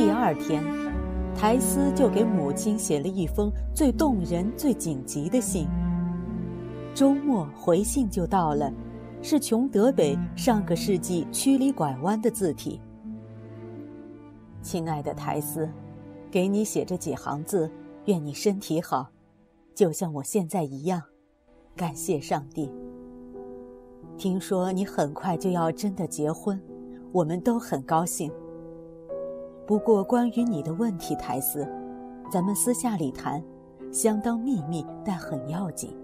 第二天，苔丝就给母亲写了一封最动人、最紧急的信。周末回信就到了，是琼德北上个世纪曲里拐弯的字体。亲爱的苔丝，给你写这几行字，愿你身体好，就像我现在一样。感谢上帝。听说你很快就要真的结婚，我们都很高兴。不过关于你的问题，苔丝，咱们私下里谈，相当秘密，但很要紧。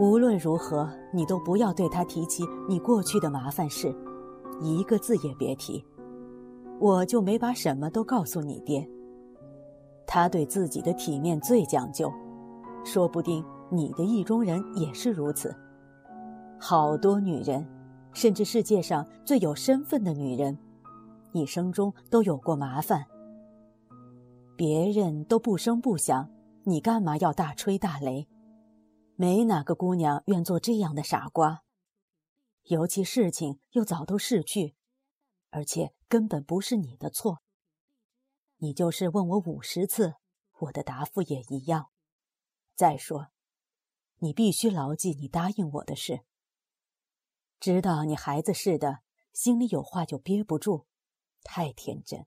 无论如何，你都不要对他提起你过去的麻烦事，一个字也别提。我就没把什么都告诉你爹。他对自己的体面最讲究，说不定你的意中人也是如此。好多女人，甚至世界上最有身份的女人，一生中都有过麻烦。别人都不声不响，你干嘛要大吹大擂？没哪个姑娘愿做这样的傻瓜，尤其事情又早都逝去，而且根本不是你的错。你就是问我五十次，我的答复也一样。再说，你必须牢记你答应我的事。知道你孩子似的，心里有话就憋不住，太天真，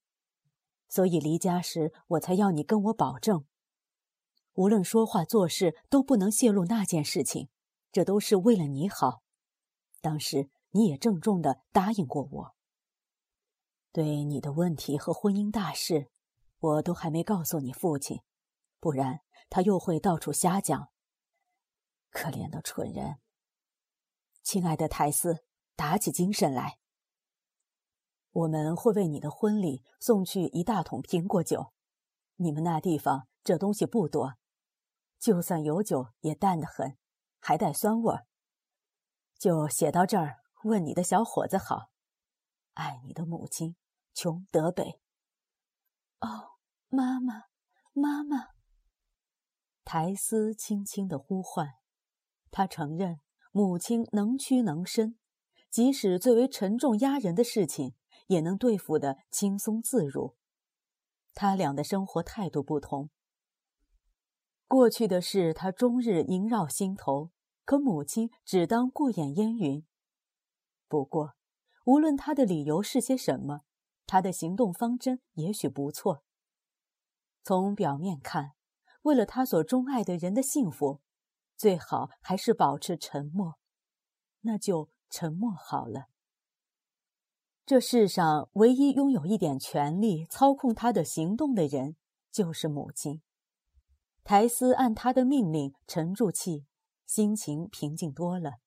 所以离家时我才要你跟我保证。无论说话做事都不能泄露那件事情，这都是为了你好。当时你也郑重的答应过我。对你的问题和婚姻大事，我都还没告诉你父亲，不然他又会到处瞎讲。可怜的蠢人！亲爱的苔丝，打起精神来。我们会为你的婚礼送去一大桶苹果酒，你们那地方这东西不多。就算有酒，也淡得很，还带酸味儿。就写到这儿，问你的小伙子好，爱你的母亲，琼德北。哦，妈妈，妈妈。苔丝轻轻的呼唤，他承认母亲能屈能伸，即使最为沉重压人的事情，也能对付的轻松自如。他俩的生活态度不同。过去的事，他终日萦绕心头；可母亲只当过眼烟云。不过，无论他的理由是些什么，他的行动方针也许不错。从表面看，为了他所钟爱的人的幸福，最好还是保持沉默。那就沉默好了。这世上唯一拥有一点权力操控他的行动的人，就是母亲。苔丝按他的命令沉住气，心情平静多了。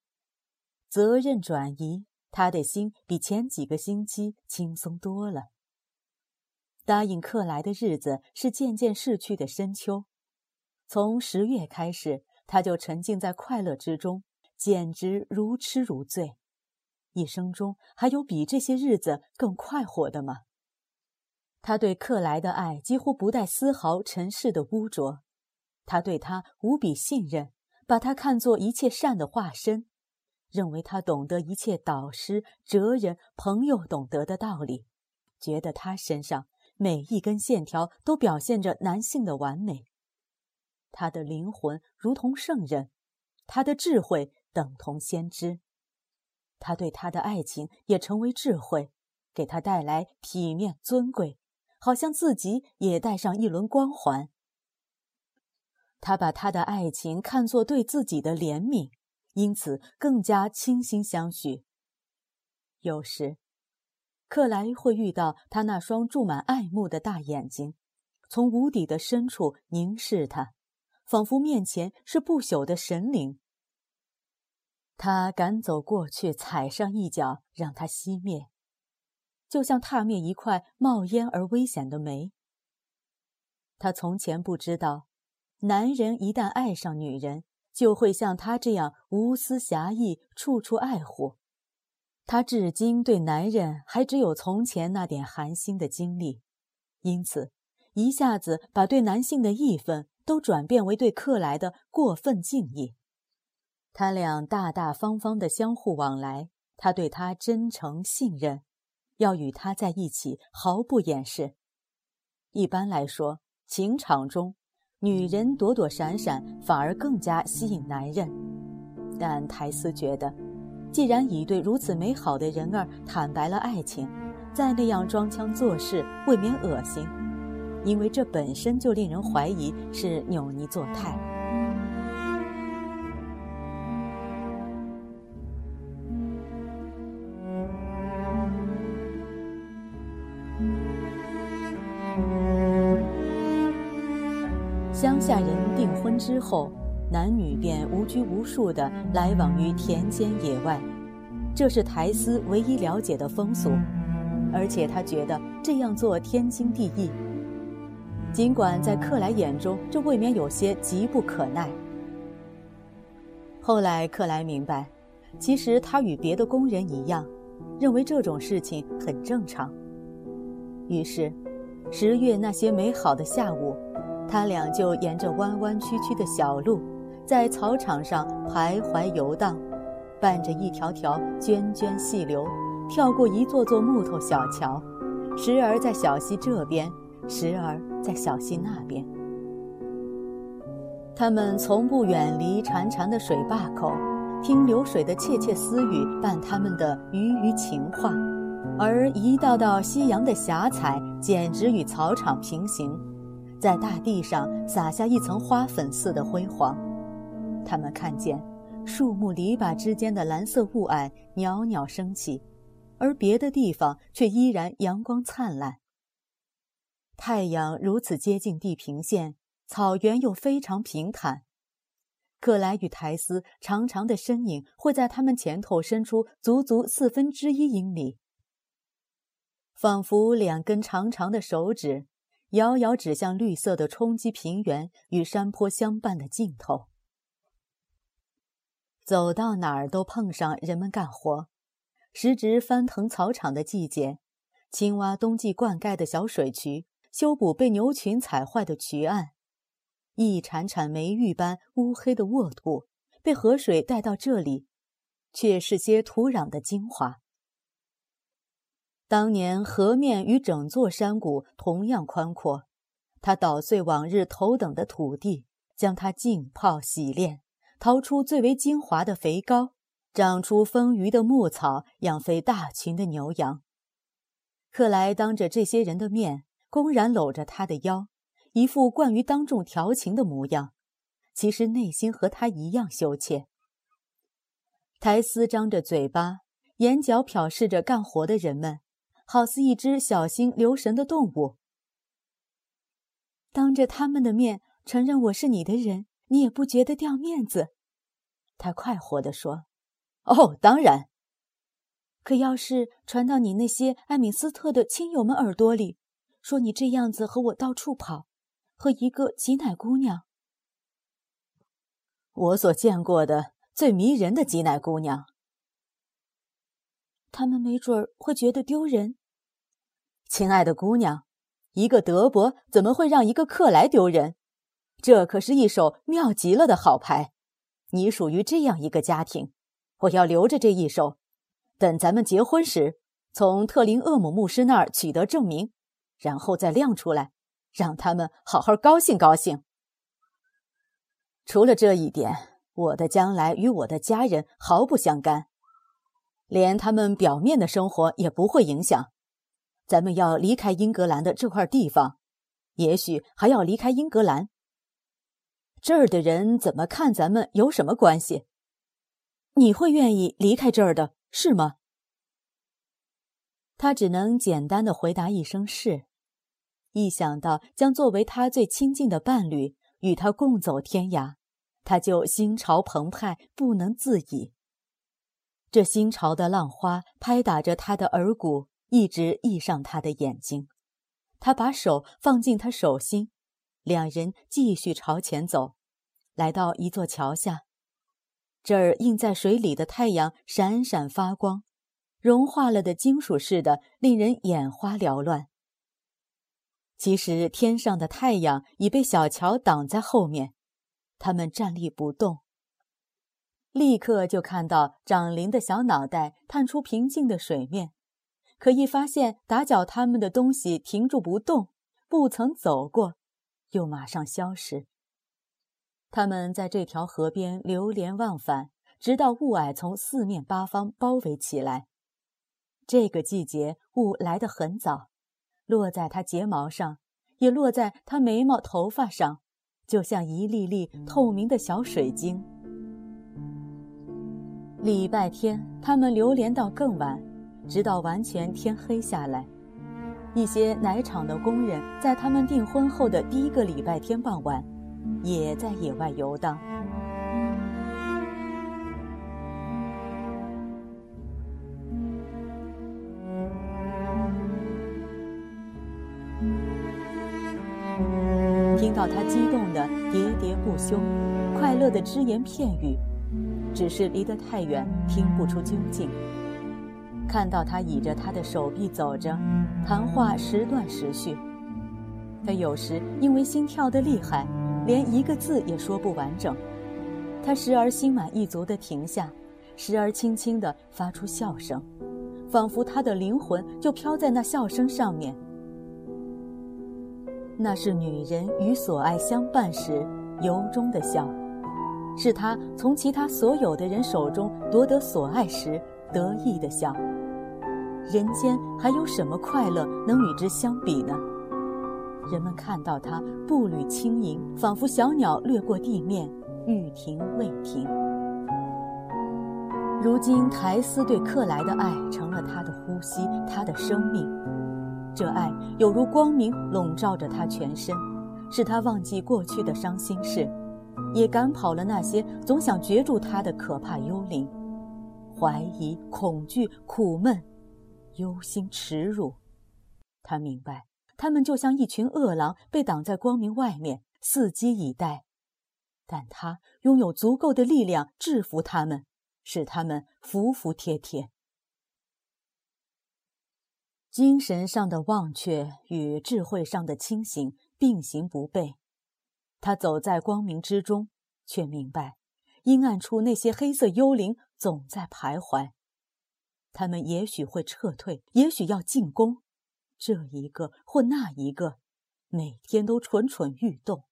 责任转移，他的心比前几个星期轻松多了。答应克莱的日子是渐渐逝去的深秋，从十月开始，他就沉浸在快乐之中，简直如痴如醉。一生中还有比这些日子更快活的吗？他对克莱的爱几乎不带丝毫尘世的污浊。他对他无比信任，把他看作一切善的化身，认为他懂得一切导师、哲人、朋友懂得的道理，觉得他身上每一根线条都表现着男性的完美。他的灵魂如同圣人，他的智慧等同先知。他对他的爱情也成为智慧，给他带来体面尊贵，好像自己也带上一轮光环。他把他的爱情看作对自己的怜悯，因此更加倾心相许。有时，克莱会遇到他那双注满爱慕的大眼睛，从无底的深处凝视他，仿佛面前是不朽的神灵。他赶走过去，踩上一脚，让它熄灭。就像踏灭一块冒烟而危险的煤。他从前不知道，男人一旦爱上女人，就会像他这样无私侠义，处处爱护。他至今对男人还只有从前那点寒心的经历，因此一下子把对男性的义愤都转变为对克莱的过分敬意。他俩大大方方的相互往来，他对他真诚信任，要与他在一起毫不掩饰。一般来说，情场中，女人躲躲闪闪反而更加吸引男人，但苔丝觉得。既然已对如此美好的人儿坦白了爱情，再那样装腔作势，未免恶心，因为这本身就令人怀疑是扭捏作态。乡下人订婚之后。男女便无拘无束地来往于田间野外，这是苔丝唯一了解的风俗，而且他觉得这样做天经地义。尽管在克莱眼中这未免有些急不可耐。后来克莱明白，其实他与别的工人一样，认为这种事情很正常。于是，十月那些美好的下午，他俩就沿着弯弯曲曲的小路。在草场上徘徊游荡，伴着一条条涓涓细流，跳过一座座木头小桥，时而在小溪这边，时而在小溪那边。他们从不远离潺潺的水坝口，听流水的窃窃私语伴他们的鱼鱼情话，而一道道夕阳的霞彩简直与草场平行，在大地上洒下一层花粉似的辉煌。他们看见树木篱笆之间的蓝色雾霭袅袅升起，而别的地方却依然阳光灿烂。太阳如此接近地平线，草原又非常平坦。克莱与苔丝长长的身影会在他们前头伸出足足四分之一英里，仿佛两根长长的手指，遥遥指向绿色的冲积平原与山坡相伴的尽头。走到哪儿都碰上人们干活，时值翻腾草场的季节，青蛙冬季灌溉的小水渠，修补被牛群踩坏的渠岸，一铲铲煤玉般乌黑的沃土被河水带到这里，却是些土壤的精华。当年河面与整座山谷同样宽阔，它捣碎往日头等的土地，将它浸泡洗炼。掏出最为精华的肥膏，长出丰腴的牧草，养肥大群的牛羊。克莱当着这些人的面，公然搂着他的腰，一副惯于当众调情的模样，其实内心和他一样羞怯。苔丝张着嘴巴，眼角瞟视着干活的人们，好似一只小心留神的动物。当着他们的面承认我是你的人。你也不觉得掉面子？他快活地说：“哦，当然。可要是传到你那些艾米斯特的亲友们耳朵里，说你这样子和我到处跑，和一个挤奶姑娘，我所见过的最迷人的挤奶姑娘，他们没准儿会觉得丢人。亲爱的姑娘，一个德伯怎么会让一个克莱丢人？”这可是一手妙极了的好牌，你属于这样一个家庭，我要留着这一手，等咱们结婚时，从特林厄姆牧师那儿取得证明，然后再亮出来，让他们好好高兴高兴。除了这一点，我的将来与我的家人毫不相干，连他们表面的生活也不会影响。咱们要离开英格兰的这块地方，也许还要离开英格兰。这儿的人怎么看咱们有什么关系？你会愿意离开这儿的，是吗？他只能简单的回答一声“是”。一想到将作为他最亲近的伴侣与他共走天涯，他就心潮澎湃，不能自已。这心潮的浪花拍打着他的耳骨，一直溢上他的眼睛。他把手放进他手心，两人继续朝前走，来到一座桥下。这儿映在水里的太阳闪闪发光，融化了的金属似的，令人眼花缭乱。其实天上的太阳已被小桥挡在后面，他们站立不动。立刻就看到长林的小脑袋探出平静的水面，可一发现打搅他们的东西停住不动，不曾走过，又马上消失。他们在这条河边流连忘返，直到雾霭从四面八方包围起来。这个季节雾来得很早，落在他睫毛上，也落在他眉毛、头发上，就像一粒粒透明的小水晶。礼拜天，他们流连到更晚，直到完全天黑下来。一些奶厂的工人在他们订婚后的第一个礼拜天傍晚，也在野外游荡。听到他激动的喋喋不休，快乐的只言片语。只是离得太远，听不出究竟。看到他倚着他的手臂走着，谈话时断时续。他有时因为心跳的厉害，连一个字也说不完整。他时而心满意足地停下，时而轻轻地发出笑声，仿佛他的灵魂就飘在那笑声上面。那是女人与所爱相伴时由衷的笑。是他从其他所有的人手中夺得所爱时得意的笑。人间还有什么快乐能与之相比呢？人们看到他步履轻盈，仿佛小鸟掠过地面，欲停未停。如今苔丝对克莱的爱成了他的呼吸，他的生命。这爱有如光明笼罩着他全身，使他忘记过去的伤心事。也赶跑了那些总想攫住他的可怕幽灵，怀疑、恐惧、苦闷、忧心、耻辱。他明白，他们就像一群恶狼，被挡在光明外面，伺机以待。但他拥有足够的力量制服他们，使他们服服帖帖。精神上的忘却与智慧上的清醒并行不悖。他走在光明之中，却明白，阴暗处那些黑色幽灵总在徘徊。他们也许会撤退，也许要进攻，这一个或那一个，每天都蠢蠢欲动。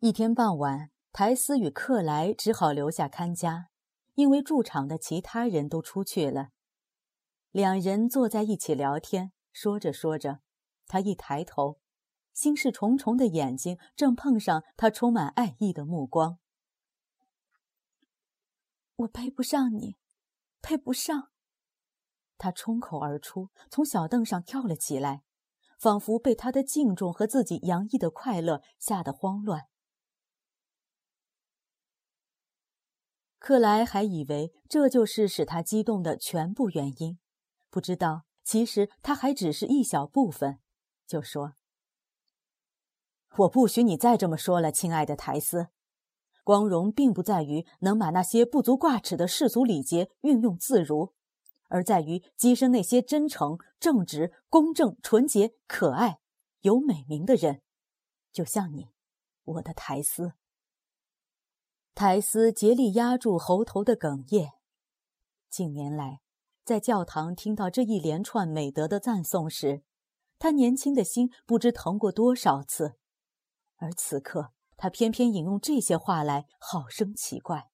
一天傍晚，苔丝与克莱只好留下看家，因为驻场的其他人都出去了。两人坐在一起聊天，说着说着，他一抬头。心事重重的眼睛正碰上他充满爱意的目光。我配不上你，配不上。他冲口而出，从小凳上跳了起来，仿佛被他的敬重和自己洋溢的快乐吓得慌乱。克莱还以为这就是使他激动的全部原因，不知道其实他还只是一小部分，就说。我不许你再这么说了，亲爱的苔丝。光荣并不在于能把那些不足挂齿的世俗礼节运用自如，而在于跻身那些真诚、正直、公正、纯洁、可爱、有美名的人，就像你，我的苔丝。苔丝竭力压住喉头的哽咽。近年来，在教堂听到这一连串美德的赞颂时，他年轻的心不知疼过多少次。而此刻，他偏偏引用这些话来，好生奇怪。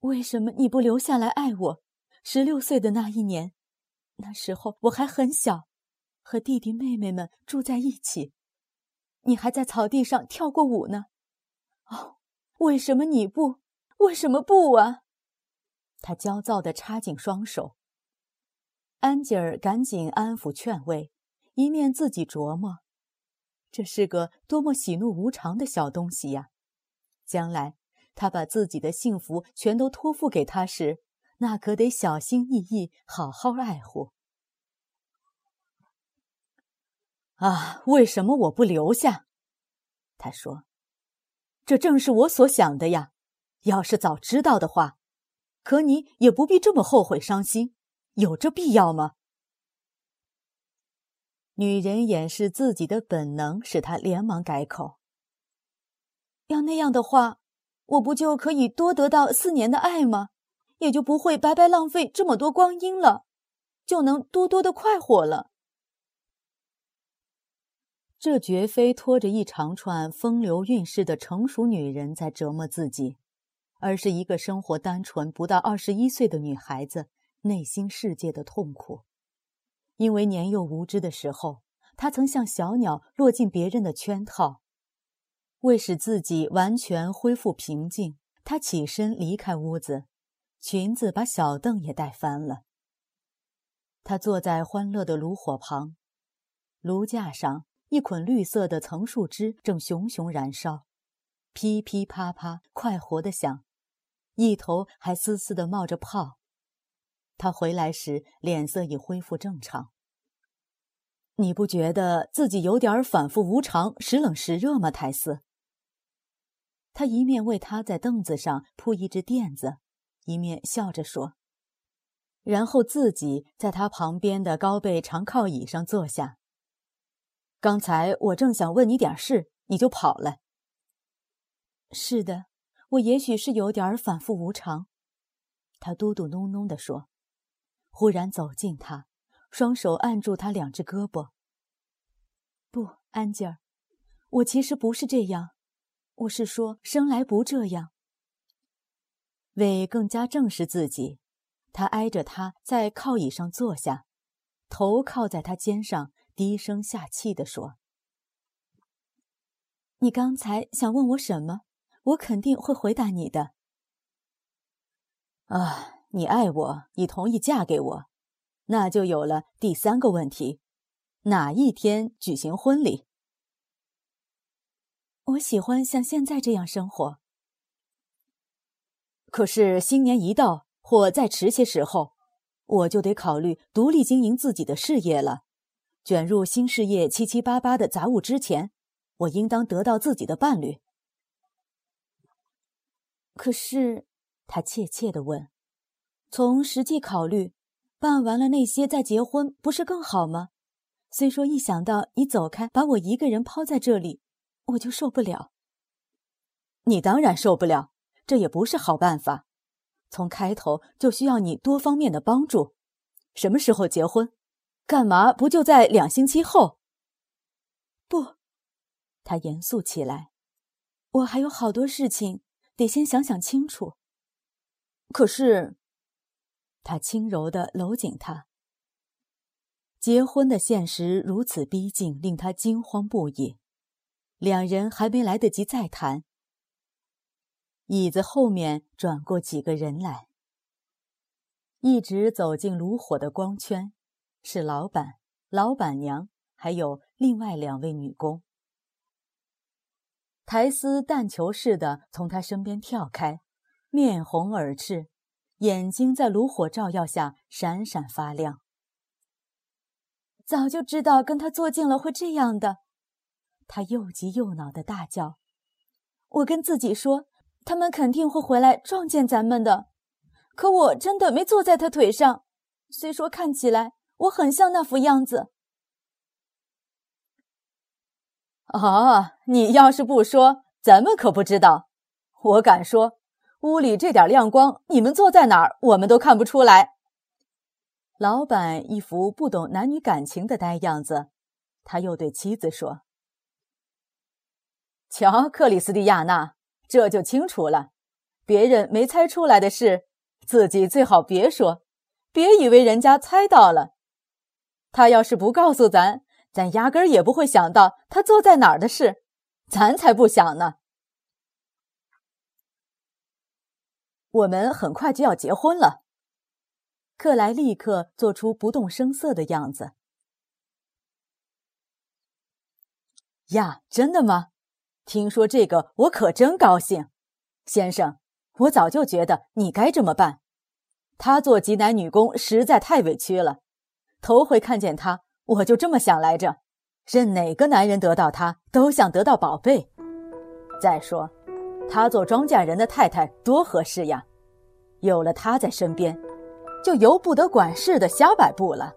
为什么你不留下来爱我？十六岁的那一年，那时候我还很小，和弟弟妹妹们住在一起，你还在草地上跳过舞呢。哦，为什么你不？为什么不啊？他焦躁地插紧双手。安吉尔赶紧安抚劝慰，一面自己琢磨。这是个多么喜怒无常的小东西呀！将来他把自己的幸福全都托付给他时，那可得小心翼翼，好好爱护。啊，为什么我不留下？他说：“这正是我所想的呀。要是早知道的话，可你也不必这么后悔伤心，有这必要吗？”女人掩饰自己的本能，使他连忙改口：“要那样的话，我不就可以多得到四年的爱吗？也就不会白白浪费这么多光阴了，就能多多的快活了。”这绝非拖着一长串风流韵事的成熟女人在折磨自己，而是一个生活单纯不到二十一岁的女孩子内心世界的痛苦。因为年幼无知的时候，他曾像小鸟落进别人的圈套。为使自己完全恢复平静，他起身离开屋子，裙子把小凳也带翻了。他坐在欢乐的炉火旁，炉架上。一捆绿色的层树枝正熊熊燃烧，噼噼啪啪，快活的响，一头还丝丝的冒着泡。他回来时脸色已恢复正常。你不觉得自己有点反复无常、时冷时热吗，泰斯？他一面为他在凳子上铺一只垫子，一面笑着说，然后自己在他旁边的高背长靠椅上坐下。刚才我正想问你点事，你就跑了。是的，我也许是有点反复无常。他嘟嘟哝哝地说，忽然走近他，双手按住他两只胳膊。不，安吉尔，我其实不是这样，我是说生来不这样。为更加证实自己，他挨着他在靠椅上坐下，头靠在他肩上。低声下气地说：“你刚才想问我什么？我肯定会回答你的。啊，你爱我，你同意嫁给我，那就有了第三个问题：哪一天举行婚礼？我喜欢像现在这样生活。可是新年一到，或再迟些时候，我就得考虑独立经营自己的事业了。”卷入新事业七七八八的杂物之前，我应当得到自己的伴侣。可是，他怯怯的问：“从实际考虑，办完了那些再结婚，不是更好吗？虽说一想到你走开，把我一个人抛在这里，我就受不了。你当然受不了，这也不是好办法。从开头就需要你多方面的帮助。什么时候结婚？”干嘛不就在两星期后？不，他严肃起来。我还有好多事情得先想想清楚。可是，他轻柔的搂紧她。结婚的现实如此逼近，令他惊慌不已。两人还没来得及再谈，椅子后面转过几个人来，一直走进炉火的光圈。是老板、老板娘，还有另外两位女工。苔丝弹球似的从他身边跳开，面红耳赤，眼睛在炉火照耀下闪闪发亮。早就知道跟他坐近了会这样的，他又急又恼的大叫：“我跟自己说，他们肯定会回来撞见咱们的，可我真的没坐在他腿上，虽说看起来……”我很像那副样子。哦，你要是不说，咱们可不知道。我敢说，屋里这点亮光，你们坐在哪儿，我们都看不出来。老板一副不懂男女感情的呆样子，他又对妻子说：“瞧，克里斯蒂亚娜，这就清楚了。别人没猜出来的事，自己最好别说，别以为人家猜到了。”他要是不告诉咱，咱压根儿也不会想到他坐在哪儿的事，咱才不想呢。我们很快就要结婚了。克莱立刻做出不动声色的样子。呀，真的吗？听说这个，我可真高兴。先生，我早就觉得你该这么办。她做挤奶女工实在太委屈了。头回看见她，我就这么想来着：任哪个男人得到她，都想得到宝贝。再说，她做庄稼人的太太多合适呀！有了她在身边，就由不得管事的瞎摆布了。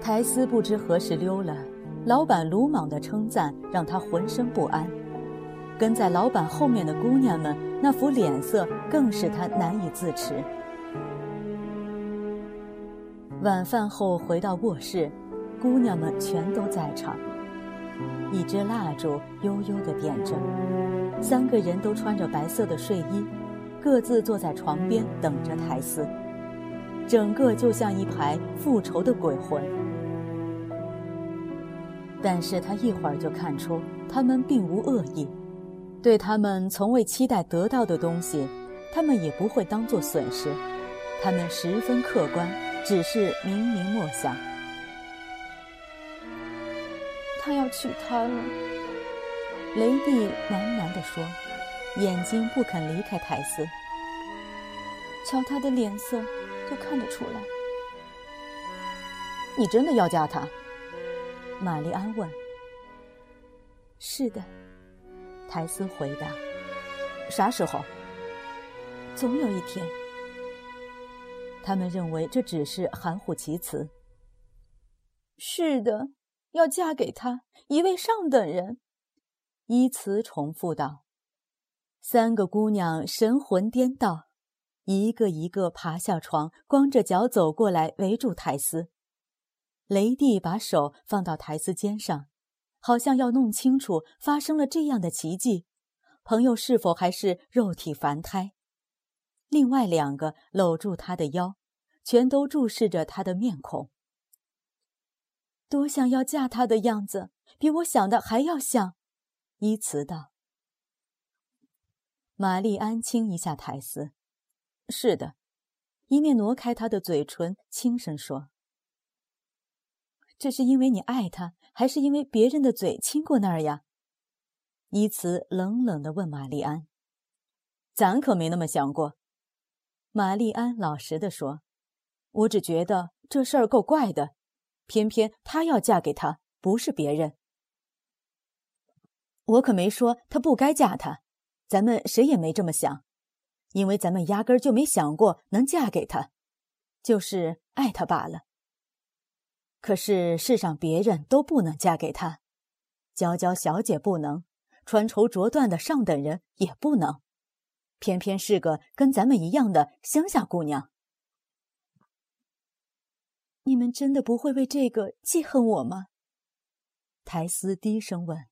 台斯不知何时溜了，老板鲁莽的称赞让他浑身不安。跟在老板后面的姑娘们那副脸色更使他难以自持。晚饭后回到卧室，姑娘们全都在场。一支蜡烛悠悠地点着，三个人都穿着白色的睡衣，各自坐在床边等着台斯，整个就像一排复仇的鬼魂。但是他一会儿就看出，他们并无恶意，对他们从未期待得到的东西，他们也不会当作损失，他们十分客观，只是明明莫想。他要娶她了，雷蒂喃喃地说，眼睛不肯离开泰斯。瞧他的脸色，就看得出来。你真的要嫁他？玛丽安问：“是的。”苔丝回答：“啥时候？总有一天。”他们认为这只是含糊其辞。是的，要嫁给他，一位上等人。依词重复道。三个姑娘神魂颠倒，一个一个爬下床，光着脚走过来，围住苔丝。雷蒂把手放到台斯肩上，好像要弄清楚发生了这样的奇迹，朋友是否还是肉体凡胎。另外两个搂住他的腰，全都注视着他的面孔。多想要嫁他的样子，比我想的还要像。依词道。玛丽安亲一下台斯，是的，一面挪开他的嘴唇，轻声说。这是因为你爱他，还是因为别人的嘴亲过那儿呀？伊茨冷冷的问玛丽安。咱可没那么想过。玛丽安老实的说：“我只觉得这事儿够怪的，偏偏她要嫁给他，不是别人。我可没说她不该嫁他，咱们谁也没这么想，因为咱们压根儿就没想过能嫁给他，就是爱他罢了。”可是世上别人都不能嫁给他，娇娇小姐不能，穿绸着缎的上等人也不能，偏偏是个跟咱们一样的乡下姑娘。你们真的不会为这个记恨我吗？苔丝低声问。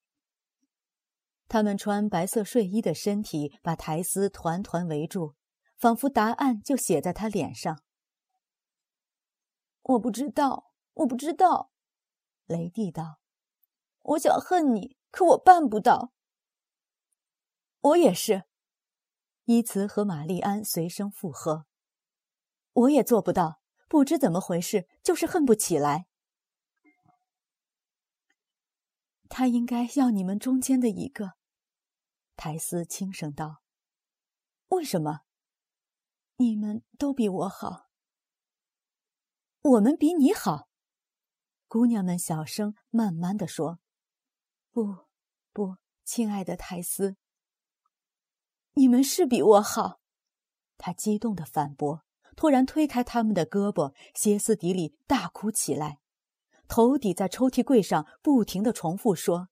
他们穿白色睡衣的身体把苔丝团团围住，仿佛答案就写在他脸上。我不知道。我不知道，雷蒂道：“我想恨你，可我办不到。”我也是，伊茨和玛丽安随声附和：“我也做不到，不知怎么回事，就是恨不起来。”他应该要你们中间的一个，苔丝轻声道：“为什么？你们都比我好，我们比你好。”姑娘们小声、慢慢的说：“不，不，亲爱的泰斯，你们是比我好。”他激动的反驳，突然推开他们的胳膊，歇斯底里大哭起来，头抵在抽屉柜上，不停的重复说：“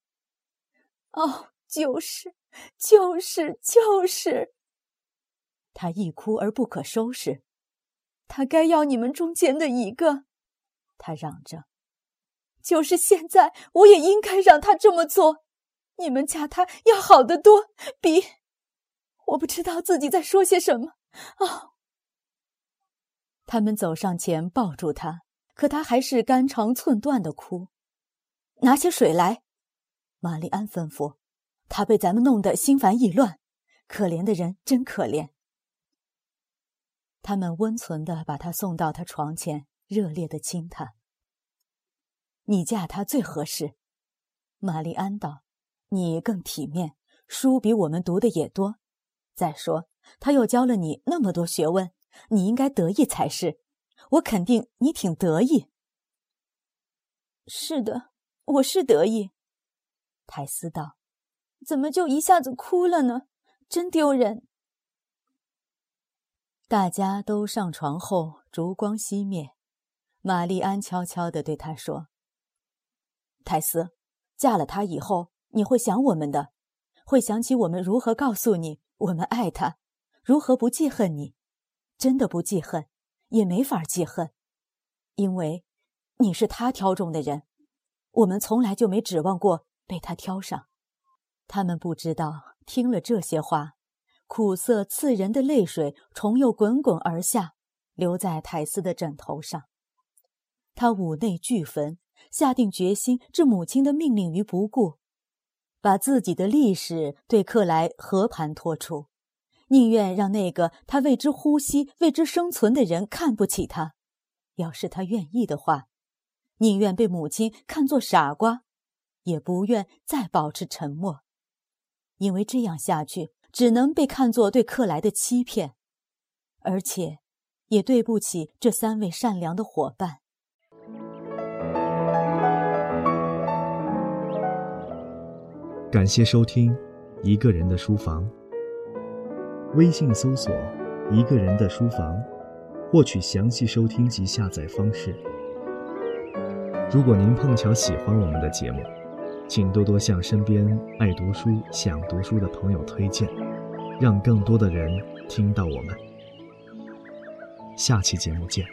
哦，就是，就是，就是。”他一哭而不可收拾。他该要你们中间的一个，他嚷着。就是现在，我也应该让他这么做。你们嫁他要好得多，比我不知道自己在说些什么。啊！他们走上前抱住他，可他还是肝肠寸断的哭。拿些水来，玛丽安吩咐。他被咱们弄得心烦意乱，可怜的人真可怜。他们温存的把他送到他床前，热烈的亲他。你嫁他最合适，玛丽安道。你更体面，书比我们读的也多。再说，他又教了你那么多学问，你应该得意才是。我肯定你挺得意。是的，我是得意。泰斯道：“怎么就一下子哭了呢？真丢人。”大家都上床后，烛光熄灭。玛丽安悄悄地对他说：“泰斯，嫁了他以后，你会想我们的，会想起我们如何告诉你我们爱他，如何不记恨你。真的不记恨，也没法记恨，因为你是他挑中的人，我们从来就没指望过被他挑上。”他们不知道，听了这些话。苦涩刺人的泪水重又滚滚而下，流在泰斯的枕头上。他五内俱焚，下定决心置母亲的命令于不顾，把自己的历史对克莱和盘托出，宁愿让那个他为之呼吸、为之生存的人看不起他。要是他愿意的话，宁愿被母亲看作傻瓜，也不愿再保持沉默，因为这样下去。只能被看作对克莱的欺骗，而且，也对不起这三位善良的伙伴。感谢收听《一个人的书房》。微信搜索“一个人的书房”，获取详细收听及下载方式。如果您碰巧喜欢我们的节目，请多多向身边爱读书、想读书的朋友推荐，让更多的人听到我们。下期节目见。